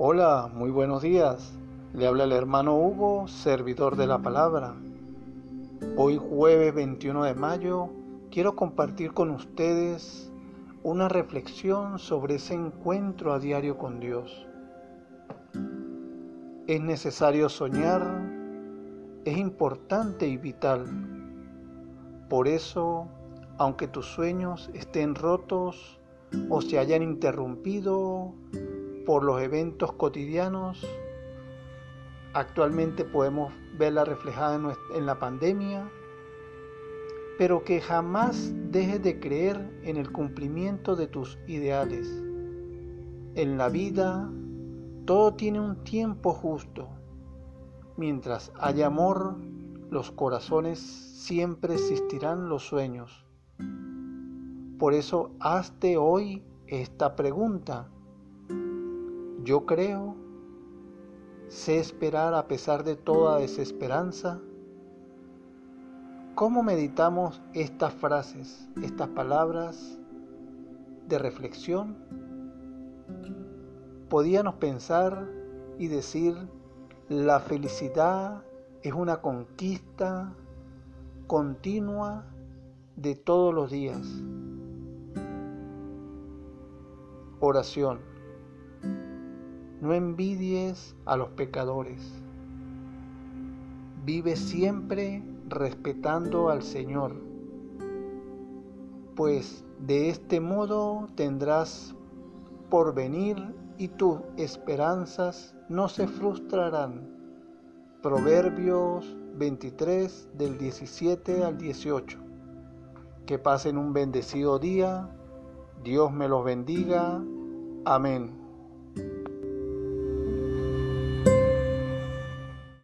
Hola, muy buenos días. Le habla el hermano Hugo, servidor de la palabra. Hoy jueves 21 de mayo quiero compartir con ustedes una reflexión sobre ese encuentro a diario con Dios. Es necesario soñar, es importante y vital. Por eso, aunque tus sueños estén rotos o se hayan interrumpido por los eventos cotidianos. Actualmente podemos verla reflejada en la pandemia, pero que jamás dejes de creer en el cumplimiento de tus ideales. En la vida todo tiene un tiempo justo. Mientras haya amor, los corazones siempre existirán los sueños. Por eso hazte hoy esta pregunta. Yo creo, sé esperar a pesar de toda desesperanza. ¿Cómo meditamos estas frases, estas palabras de reflexión? Podíamos pensar y decir, la felicidad es una conquista continua de todos los días. Oración. No envidies a los pecadores. Vive siempre respetando al Señor, pues de este modo tendrás porvenir y tus esperanzas no se frustrarán. Proverbios 23 del 17 al 18. Que pasen un bendecido día. Dios me los bendiga. Amén.